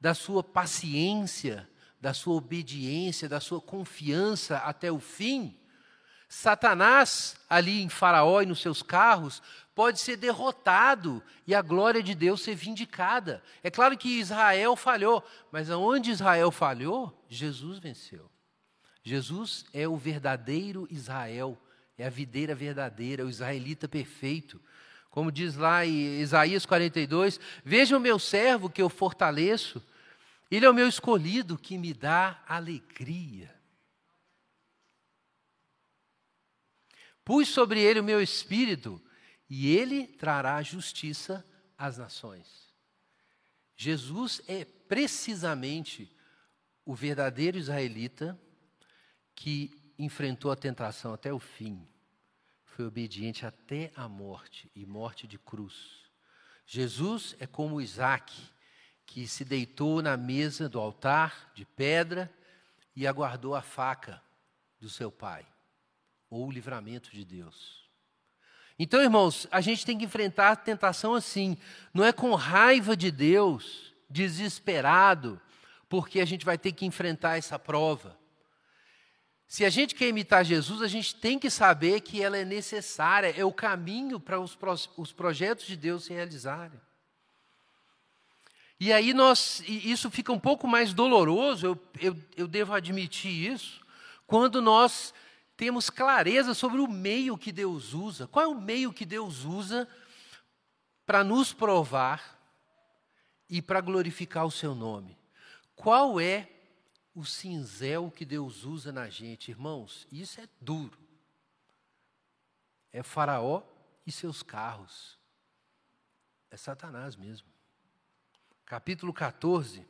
da sua paciência, da sua obediência, da sua confiança até o fim, Satanás, ali em Faraó e nos seus carros, pode ser derrotado e a glória de Deus ser vindicada. É claro que Israel falhou, mas aonde Israel falhou, Jesus venceu. Jesus é o verdadeiro Israel, é a videira verdadeira, é o israelita perfeito. Como diz lá em Isaías 42, veja o meu servo que eu fortaleço, ele é o meu escolhido que me dá alegria. Pus sobre ele o meu espírito e ele trará justiça às nações. Jesus é precisamente o verdadeiro israelita que enfrentou a tentação até o fim foi obediente até a morte e morte de cruz. Jesus é como Isaac, que se deitou na mesa do altar de pedra e aguardou a faca do seu pai, ou o livramento de Deus. Então, irmãos, a gente tem que enfrentar a tentação assim, não é com raiva de Deus, desesperado, porque a gente vai ter que enfrentar essa prova. Se a gente quer imitar Jesus, a gente tem que saber que ela é necessária, é o caminho para os, os projetos de Deus se realizarem. E aí nós, isso fica um pouco mais doloroso, eu, eu, eu devo admitir isso, quando nós temos clareza sobre o meio que Deus usa. Qual é o meio que Deus usa para nos provar e para glorificar o seu nome? Qual é o cinzel que Deus usa na gente, irmãos, isso é duro. É Faraó e seus carros. É Satanás mesmo. Capítulo 14,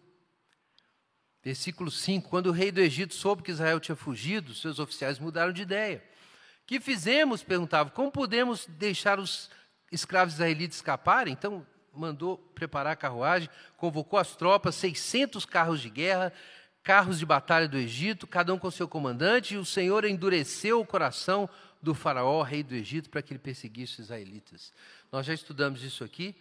versículo 5: Quando o rei do Egito soube que Israel tinha fugido, seus oficiais mudaram de ideia. Que fizemos? perguntava. Como podemos deixar os escravos israelitas escaparem? Então mandou preparar a carruagem, convocou as tropas, 600 carros de guerra, carros de batalha do Egito, cada um com seu comandante, e o Senhor endureceu o coração do faraó, rei do Egito, para que ele perseguisse os israelitas. Nós já estudamos isso aqui,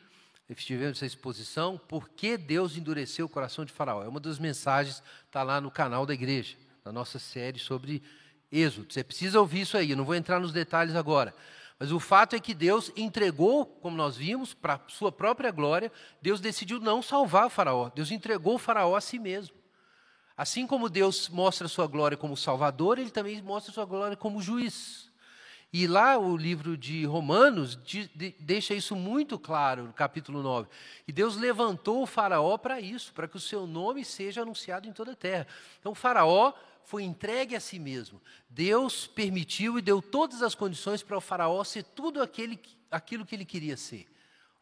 tivemos essa exposição, por que Deus endureceu o coração de faraó. É uma das mensagens, está lá no canal da igreja, na nossa série sobre Êxodo. Você precisa ouvir isso aí, eu não vou entrar nos detalhes agora. Mas o fato é que Deus entregou, como nós vimos, para sua própria glória, Deus decidiu não salvar o faraó. Deus entregou o faraó a si mesmo. Assim como Deus mostra sua glória como Salvador, ele também mostra sua glória como juiz. E lá o livro de Romanos de, de, deixa isso muito claro, no capítulo 9. E Deus levantou o Faraó para isso, para que o seu nome seja anunciado em toda a terra. Então o Faraó foi entregue a si mesmo. Deus permitiu e deu todas as condições para o Faraó ser tudo aquele, aquilo que ele queria ser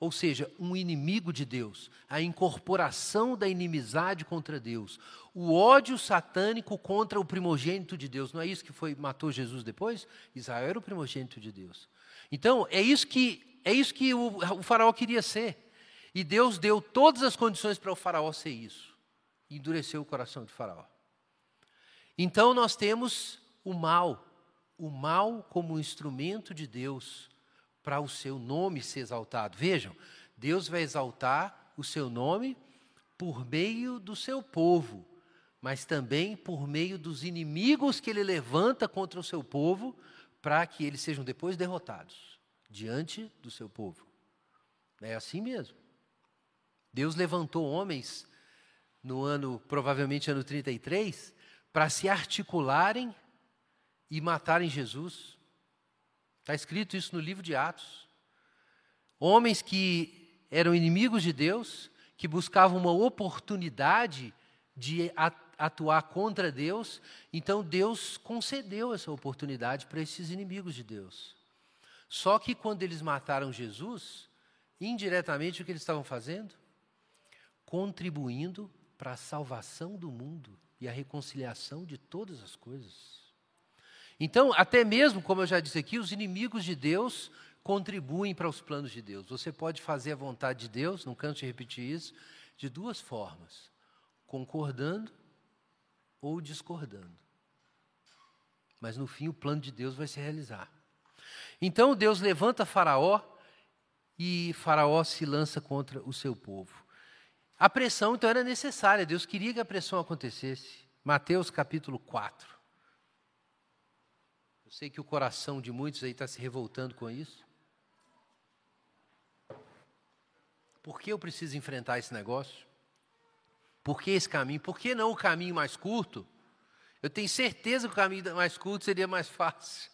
ou seja, um inimigo de Deus, a incorporação da inimizade contra Deus, o ódio satânico contra o primogênito de Deus. Não é isso que foi matou Jesus depois? Israel era o primogênito de Deus. Então, é isso que é isso que o, o faraó queria ser. E Deus deu todas as condições para o faraó ser isso. E endureceu o coração de faraó. Então nós temos o mal, o mal como instrumento de Deus para o seu nome ser exaltado. Vejam, Deus vai exaltar o seu nome por meio do seu povo, mas também por meio dos inimigos que ele levanta contra o seu povo, para que eles sejam depois derrotados diante do seu povo. É assim mesmo. Deus levantou homens no ano, provavelmente ano 33, para se articularem e matarem Jesus. Está escrito isso no livro de Atos. Homens que eram inimigos de Deus, que buscavam uma oportunidade de atuar contra Deus, então Deus concedeu essa oportunidade para esses inimigos de Deus. Só que quando eles mataram Jesus, indiretamente o que eles estavam fazendo? Contribuindo para a salvação do mundo e a reconciliação de todas as coisas. Então, até mesmo, como eu já disse aqui, os inimigos de Deus contribuem para os planos de Deus. Você pode fazer a vontade de Deus, não canso de repetir isso, de duas formas: concordando ou discordando. Mas no fim, o plano de Deus vai se realizar. Então, Deus levanta Faraó e Faraó se lança contra o seu povo. A pressão, então, era necessária. Deus queria que a pressão acontecesse. Mateus capítulo 4. Eu sei que o coração de muitos aí está se revoltando com isso. Por que eu preciso enfrentar esse negócio? Por que esse caminho? Por que não o caminho mais curto? Eu tenho certeza que o caminho mais curto seria mais (laughs) fácil.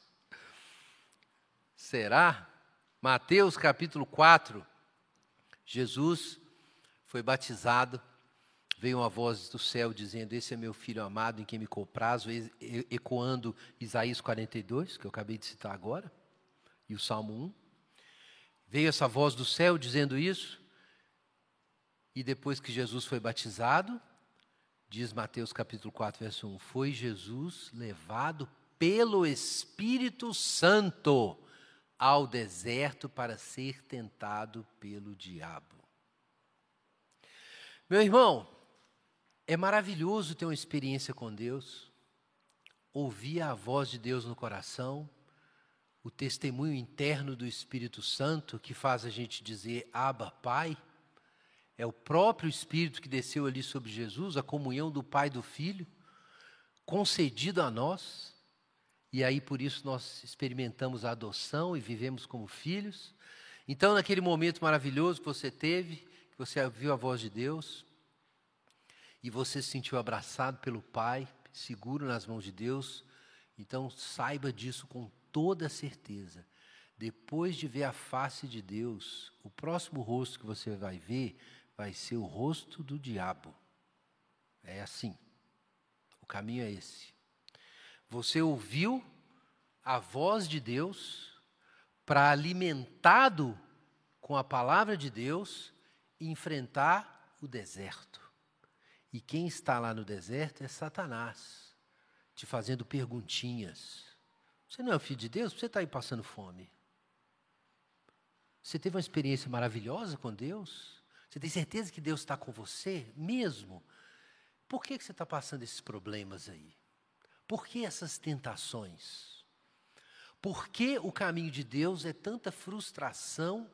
Será? Mateus capítulo 4. Jesus foi batizado, veio uma voz do céu dizendo: Esse é meu filho amado em quem me comprazo, ecoando Isaías 42, que eu acabei de citar agora, e o Salmo 1. Veio essa voz do céu dizendo isso, e depois que Jesus foi batizado, diz Mateus capítulo 4, verso 1, foi Jesus levado pelo Espírito Santo ao deserto para ser tentado pelo diabo. Meu irmão, é maravilhoso ter uma experiência com Deus, ouvir a voz de Deus no coração, o testemunho interno do Espírito Santo que faz a gente dizer Abba, Pai. É o próprio Espírito que desceu ali sobre Jesus, a comunhão do Pai e do Filho, concedido a nós. E aí por isso nós experimentamos a adoção e vivemos como filhos. Então, naquele momento maravilhoso que você teve, que você ouviu a voz de Deus e você se sentiu abraçado pelo Pai, seguro nas mãos de Deus, então saiba disso com toda certeza. Depois de ver a face de Deus, o próximo rosto que você vai ver vai ser o rosto do diabo. É assim. O caminho é esse. Você ouviu a voz de Deus para alimentado com a palavra de Deus enfrentar o deserto. E quem está lá no deserto é Satanás, te fazendo perguntinhas. Você não é filho de Deus? Você está aí passando fome. Você teve uma experiência maravilhosa com Deus? Você tem certeza que Deus está com você mesmo? Por que, que você está passando esses problemas aí? Por que essas tentações? Por que o caminho de Deus é tanta frustração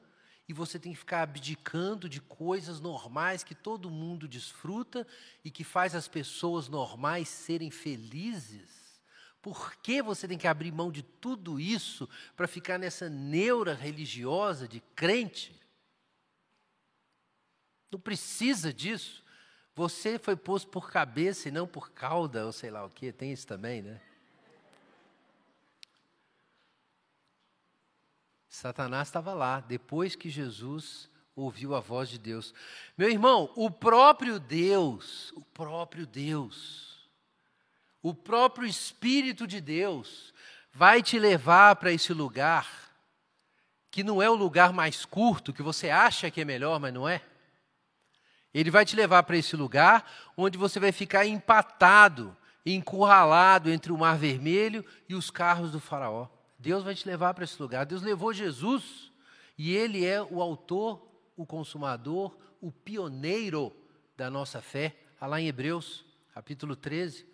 e você tem que ficar abdicando de coisas normais que todo mundo desfruta e que faz as pessoas normais serem felizes? Por que você tem que abrir mão de tudo isso para ficar nessa neura religiosa de crente? Não precisa disso. Você foi posto por cabeça e não por cauda, ou sei lá o que, tem isso também, né? Satanás estava lá, depois que Jesus ouviu a voz de Deus. Meu irmão, o próprio Deus, o próprio Deus, o próprio Espírito de Deus vai te levar para esse lugar que não é o lugar mais curto, que você acha que é melhor, mas não é. Ele vai te levar para esse lugar onde você vai ficar empatado, encurralado entre o Mar Vermelho e os carros do Faraó. Deus vai te levar para esse lugar. Deus levou Jesus e Ele é o autor, o consumador, o pioneiro da nossa fé. Está lá em Hebreus, capítulo 13.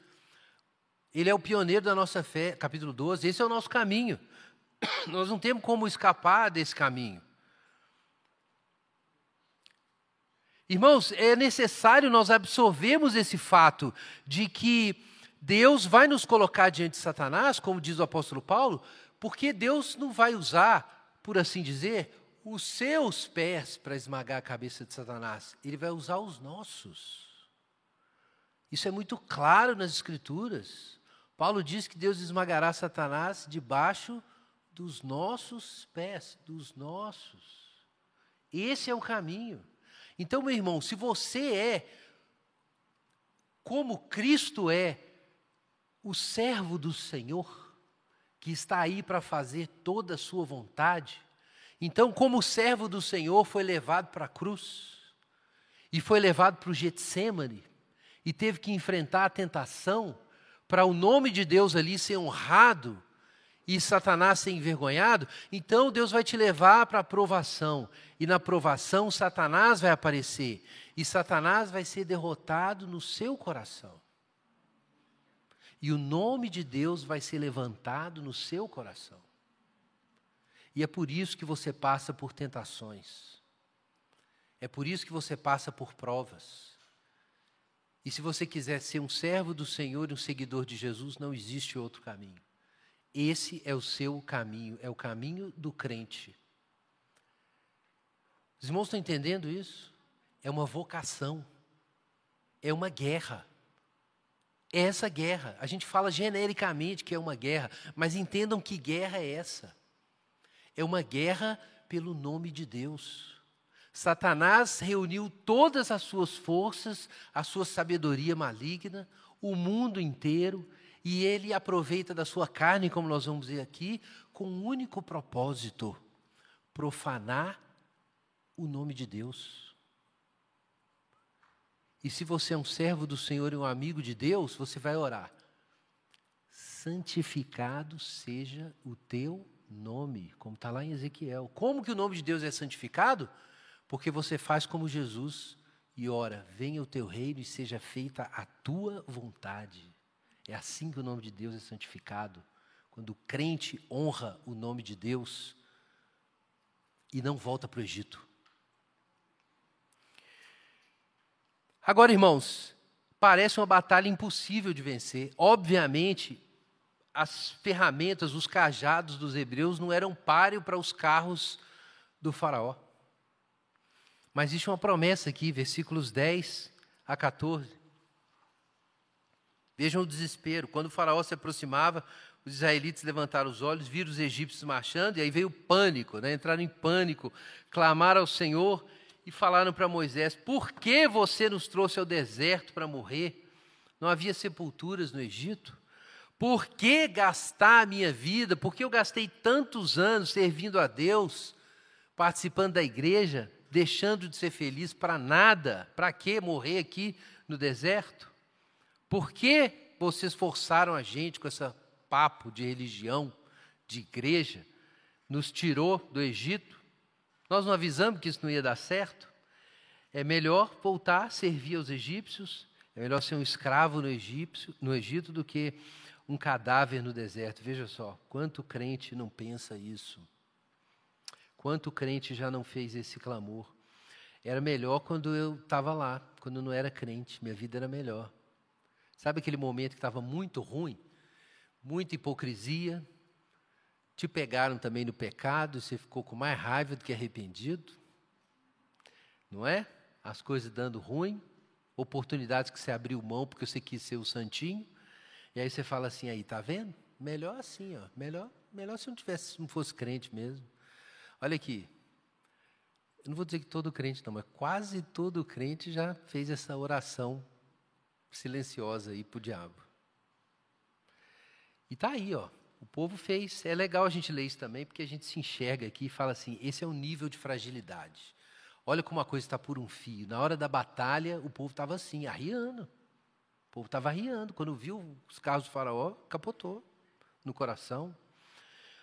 Ele é o pioneiro da nossa fé, capítulo 12. Esse é o nosso caminho. (coughs) Nós não temos como escapar desse caminho. Irmãos, é necessário nós absorvermos esse fato de que Deus vai nos colocar diante de Satanás, como diz o apóstolo Paulo, porque Deus não vai usar, por assim dizer, os seus pés para esmagar a cabeça de Satanás, ele vai usar os nossos. Isso é muito claro nas Escrituras. Paulo diz que Deus esmagará Satanás debaixo dos nossos pés, dos nossos. Esse é o caminho. Então, meu irmão, se você é, como Cristo é, o servo do Senhor, que está aí para fazer toda a sua vontade, então, como o servo do Senhor foi levado para a cruz, e foi levado para o Getsemane, e teve que enfrentar a tentação, para o nome de Deus ali ser honrado, e Satanás ser envergonhado, então Deus vai te levar para a provação. E na provação, Satanás vai aparecer. E Satanás vai ser derrotado no seu coração. E o nome de Deus vai ser levantado no seu coração. E é por isso que você passa por tentações. É por isso que você passa por provas. E se você quiser ser um servo do Senhor e um seguidor de Jesus, não existe outro caminho. Esse é o seu caminho, é o caminho do crente. Os irmãos estão entendendo isso? É uma vocação, é uma guerra. É essa guerra. A gente fala genericamente que é uma guerra, mas entendam que guerra é essa. É uma guerra pelo nome de Deus. Satanás reuniu todas as suas forças, a sua sabedoria maligna, o mundo inteiro, e ele aproveita da sua carne, como nós vamos ver aqui, com um único propósito: profanar o nome de Deus. E se você é um servo do Senhor e um amigo de Deus, você vai orar: santificado seja o teu nome, como está lá em Ezequiel. Como que o nome de Deus é santificado? Porque você faz como Jesus e ora: venha o teu reino e seja feita a tua vontade é assim que o nome de Deus é santificado. Quando o crente honra o nome de Deus e não volta para o Egito. Agora, irmãos, parece uma batalha impossível de vencer. Obviamente, as ferramentas, os cajados dos hebreus não eram páreo para os carros do Faraó. Mas existe uma promessa aqui, versículos 10 a 14. Vejam o desespero. Quando o faraó se aproximava, os israelitas levantaram os olhos, viram os egípcios marchando, e aí veio o pânico, né? entraram em pânico, clamaram ao Senhor e falaram para Moisés: Por que você nos trouxe ao deserto para morrer? Não havia sepulturas no Egito? Por que gastar a minha vida? Por que eu gastei tantos anos servindo a Deus, participando da igreja, deixando de ser feliz para nada? Para que morrer aqui no deserto? Por que vocês forçaram a gente com esse papo de religião, de igreja, nos tirou do Egito? Nós não avisamos que isso não ia dar certo? É melhor voltar a servir aos egípcios, é melhor ser um escravo no, egípcio, no Egito do que um cadáver no deserto. Veja só, quanto crente não pensa isso? Quanto crente já não fez esse clamor? Era melhor quando eu estava lá, quando eu não era crente, minha vida era melhor. Sabe aquele momento que estava muito ruim? Muita hipocrisia. Te pegaram também no pecado, e você ficou com mais raiva do que arrependido. Não é? As coisas dando ruim, oportunidades que você abriu mão porque você quis ser o santinho. E aí você fala assim, aí, tá vendo? Melhor assim, ó. Melhor, melhor se não tivesse, não fosse crente mesmo. Olha aqui. Eu não vou dizer que todo crente não, mas quase todo crente já fez essa oração silenciosa aí para o diabo. E está aí, ó. O povo fez. É legal a gente ler isso também, porque a gente se enxerga aqui e fala assim: esse é o nível de fragilidade. Olha como a coisa está por um fio. Na hora da batalha, o povo estava assim, arriando. O povo estava arriando. Quando viu os carros do faraó, capotou no coração.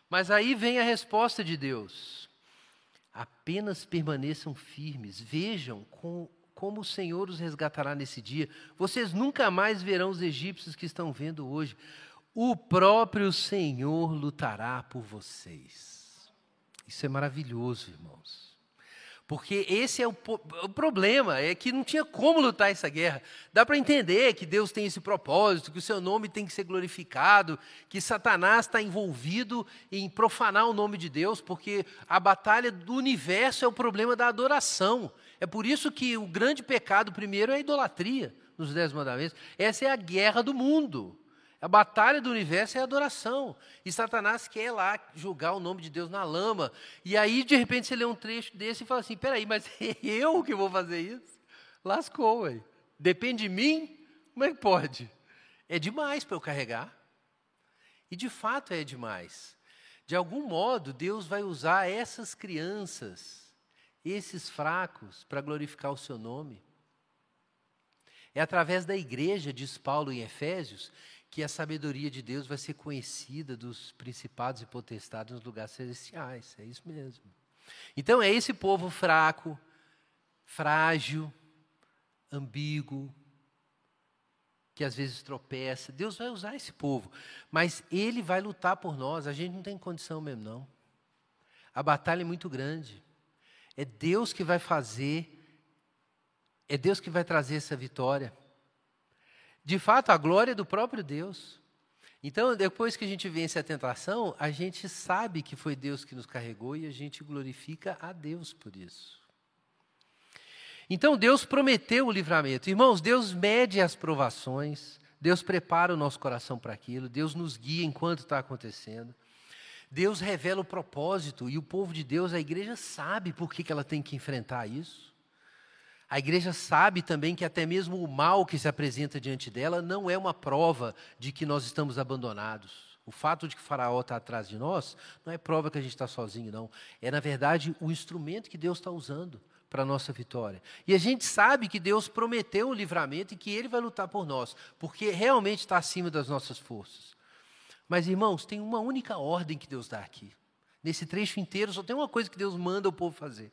Mas aí vem a resposta de Deus. Apenas permaneçam firmes. Vejam com como o Senhor os resgatará nesse dia. Vocês nunca mais verão os egípcios que estão vendo hoje. O próprio Senhor lutará por vocês. Isso é maravilhoso, irmãos. Porque esse é o, o, problema, é que não tinha como lutar essa guerra. Dá para entender que Deus tem esse propósito, que o seu nome tem que ser glorificado, que Satanás está envolvido em profanar o nome de Deus, porque a batalha do universo é o problema da adoração. É por isso que o grande pecado primeiro é a idolatria nos Dez Mandamentos. Essa é a guerra do mundo. A batalha do universo é a adoração. E Satanás quer lá julgar o nome de Deus na lama. E aí, de repente, você lê um trecho desse e fala assim: peraí, mas (laughs) eu que vou fazer isso? Lascou, ué. Depende de mim? Como é que pode? É demais para eu carregar. E de fato é demais. De algum modo, Deus vai usar essas crianças, esses fracos, para glorificar o seu nome. É através da igreja, diz Paulo em Efésios, que a sabedoria de Deus vai ser conhecida dos principados e potestades nos lugares celestiais. É isso mesmo. Então é esse povo fraco, frágil, ambíguo, que às vezes tropeça. Deus vai usar esse povo, mas ele vai lutar por nós. A gente não tem condição mesmo, não. A batalha é muito grande. É Deus que vai fazer, é Deus que vai trazer essa vitória de fato, a glória do próprio Deus. Então, depois que a gente vence a tentação, a gente sabe que foi Deus que nos carregou e a gente glorifica a Deus por isso. Então, Deus prometeu o livramento. Irmãos, Deus mede as provações, Deus prepara o nosso coração para aquilo, Deus nos guia enquanto está acontecendo. Deus revela o propósito e o povo de Deus, a igreja, sabe por que, que ela tem que enfrentar isso. A igreja sabe também que até mesmo o mal que se apresenta diante dela não é uma prova de que nós estamos abandonados. O fato de que o faraó está atrás de nós não é prova que a gente está sozinho, não. É, na verdade, o instrumento que Deus está usando para a nossa vitória. E a gente sabe que Deus prometeu o livramento e que Ele vai lutar por nós, porque realmente está acima das nossas forças. Mas, irmãos, tem uma única ordem que Deus dá aqui. Nesse trecho inteiro, só tem uma coisa que Deus manda o povo fazer.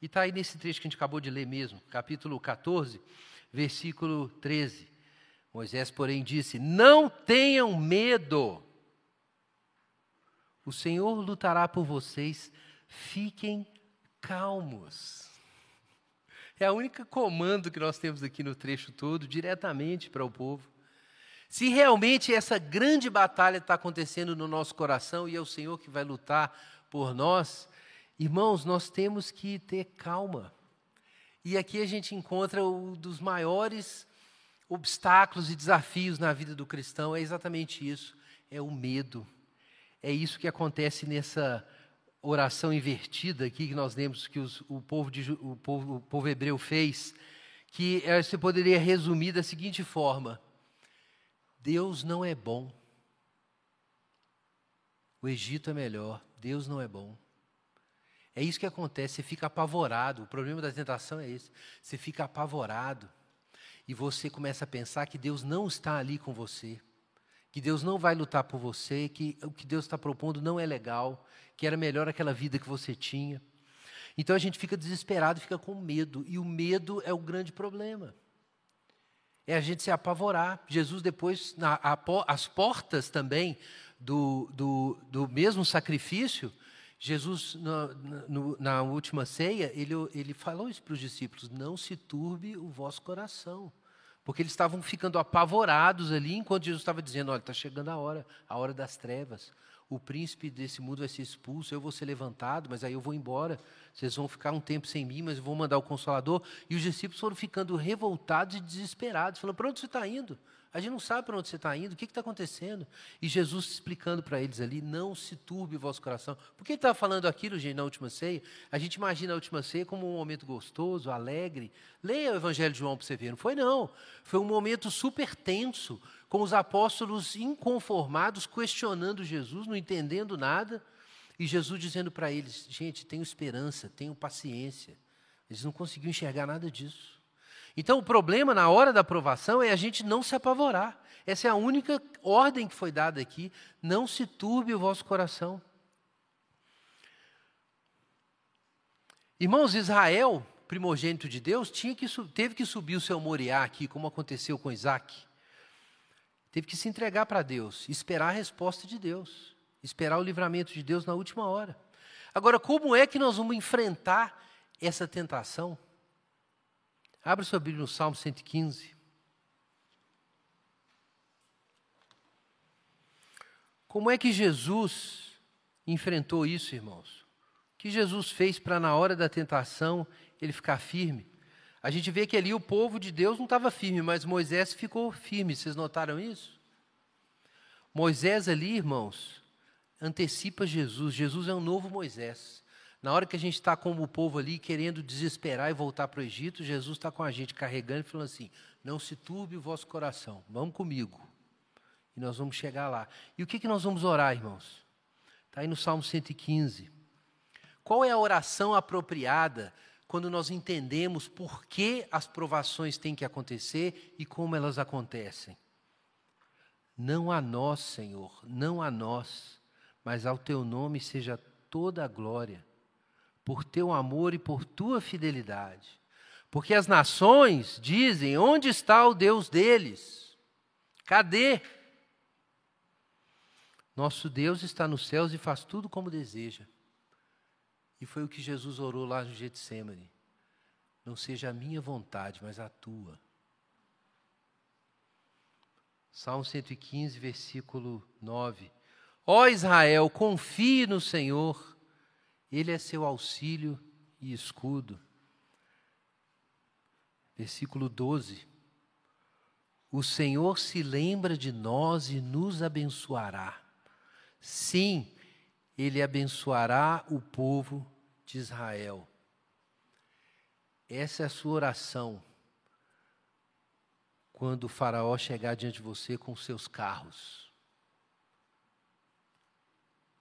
E está aí nesse trecho que a gente acabou de ler mesmo, capítulo 14, versículo 13. Moisés, porém, disse: Não tenham medo, o Senhor lutará por vocês, fiquem calmos. É a única comando que nós temos aqui no trecho todo, diretamente para o povo. Se realmente essa grande batalha está acontecendo no nosso coração e é o Senhor que vai lutar por nós, Irmãos, nós temos que ter calma. E aqui a gente encontra um dos maiores obstáculos e desafios na vida do cristão, é exatamente isso, é o medo. É isso que acontece nessa oração invertida aqui que nós lemos que os, o, povo de, o, povo, o povo hebreu fez, que é, você poderia resumir da seguinte forma: Deus não é bom. O Egito é melhor, Deus não é bom. É isso que acontece, você fica apavorado. O problema da tentação é esse. Você fica apavorado. E você começa a pensar que Deus não está ali com você. Que Deus não vai lutar por você. Que o que Deus está propondo não é legal. Que era melhor aquela vida que você tinha. Então a gente fica desesperado, fica com medo. E o medo é o grande problema. É a gente se apavorar. Jesus, depois, na, a, as portas também do, do, do mesmo sacrifício Jesus, na, na, última ceia, ele, ele falou isso para os discípulos: não se turbe o vosso coração. Porque eles estavam ficando apavorados ali, enquanto Jesus estava dizendo: olha, está chegando a hora, a hora das trevas. O príncipe desse mundo vai ser expulso, eu vou ser levantado, mas aí eu vou embora. Vocês vão ficar um tempo sem mim, mas eu vou mandar o consolador. E os discípulos foram ficando revoltados e desesperados, falando: para onde você está indo? A gente não sabe para onde você está indo, o que está acontecendo. E Jesus explicando para eles ali: não se turbe o vosso coração. Por que ele estava falando aquilo, gente, na última ceia? A gente imagina a última ceia como um momento gostoso, alegre. Leia o Evangelho de João para você ver. Não foi, não. Foi um momento super tenso, com os apóstolos inconformados, questionando Jesus, não entendendo nada. E Jesus dizendo para eles: gente, tenho esperança, tenho paciência. Eles não conseguiam enxergar nada disso. Então, o problema na hora da aprovação é a gente não se apavorar. Essa é a única ordem que foi dada aqui. Não se turbe o vosso coração. Irmãos, Israel primogênito de Deus, tinha que, teve que subir o seu Moriá aqui, como aconteceu com Isaac. Teve que se entregar para Deus, esperar a resposta de Deus, esperar o livramento de Deus na última hora. Agora, como é que nós vamos enfrentar essa tentação? Abra sua Bíblia no Salmo 115. Como é que Jesus enfrentou isso, irmãos? O que Jesus fez para, na hora da tentação, ele ficar firme? A gente vê que ali o povo de Deus não estava firme, mas Moisés ficou firme. Vocês notaram isso? Moisés ali, irmãos, antecipa Jesus. Jesus é um novo Moisés. Na hora que a gente está como o povo ali, querendo desesperar e voltar para o Egito, Jesus está com a gente carregando e falando assim: não se turbe o vosso coração, vamos comigo. E nós vamos chegar lá. E o que, que nós vamos orar, irmãos? Está aí no Salmo 115. Qual é a oração apropriada quando nós entendemos por que as provações têm que acontecer e como elas acontecem. Não a nós, Senhor, não a nós, mas ao teu nome seja toda a glória, por teu amor e por tua fidelidade. Porque as nações dizem: onde está o Deus deles? Cadê? Nosso Deus está nos céus e faz tudo como deseja. E foi o que Jesus orou lá no Getsemane. Não seja a minha vontade, mas a tua. Salmo 115, versículo 9. Ó Israel, confie no Senhor, Ele é seu auxílio e escudo. Versículo 12. O Senhor se lembra de nós e nos abençoará. Sim, ele abençoará o povo de Israel. Essa é a sua oração quando o Faraó chegar diante de você com seus carros.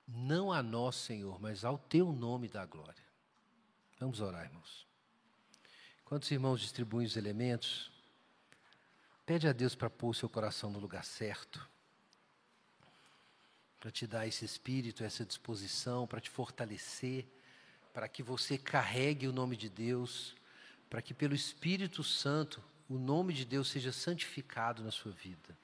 Não a nós, Senhor, mas ao teu nome da glória. Vamos orar, irmãos. Enquanto os irmãos distribuem os elementos, pede a Deus para pôr o seu coração no lugar certo para te dar esse espírito, essa disposição, para te fortalecer, para que você carregue o nome de Deus, para que pelo Espírito Santo o nome de Deus seja santificado na sua vida.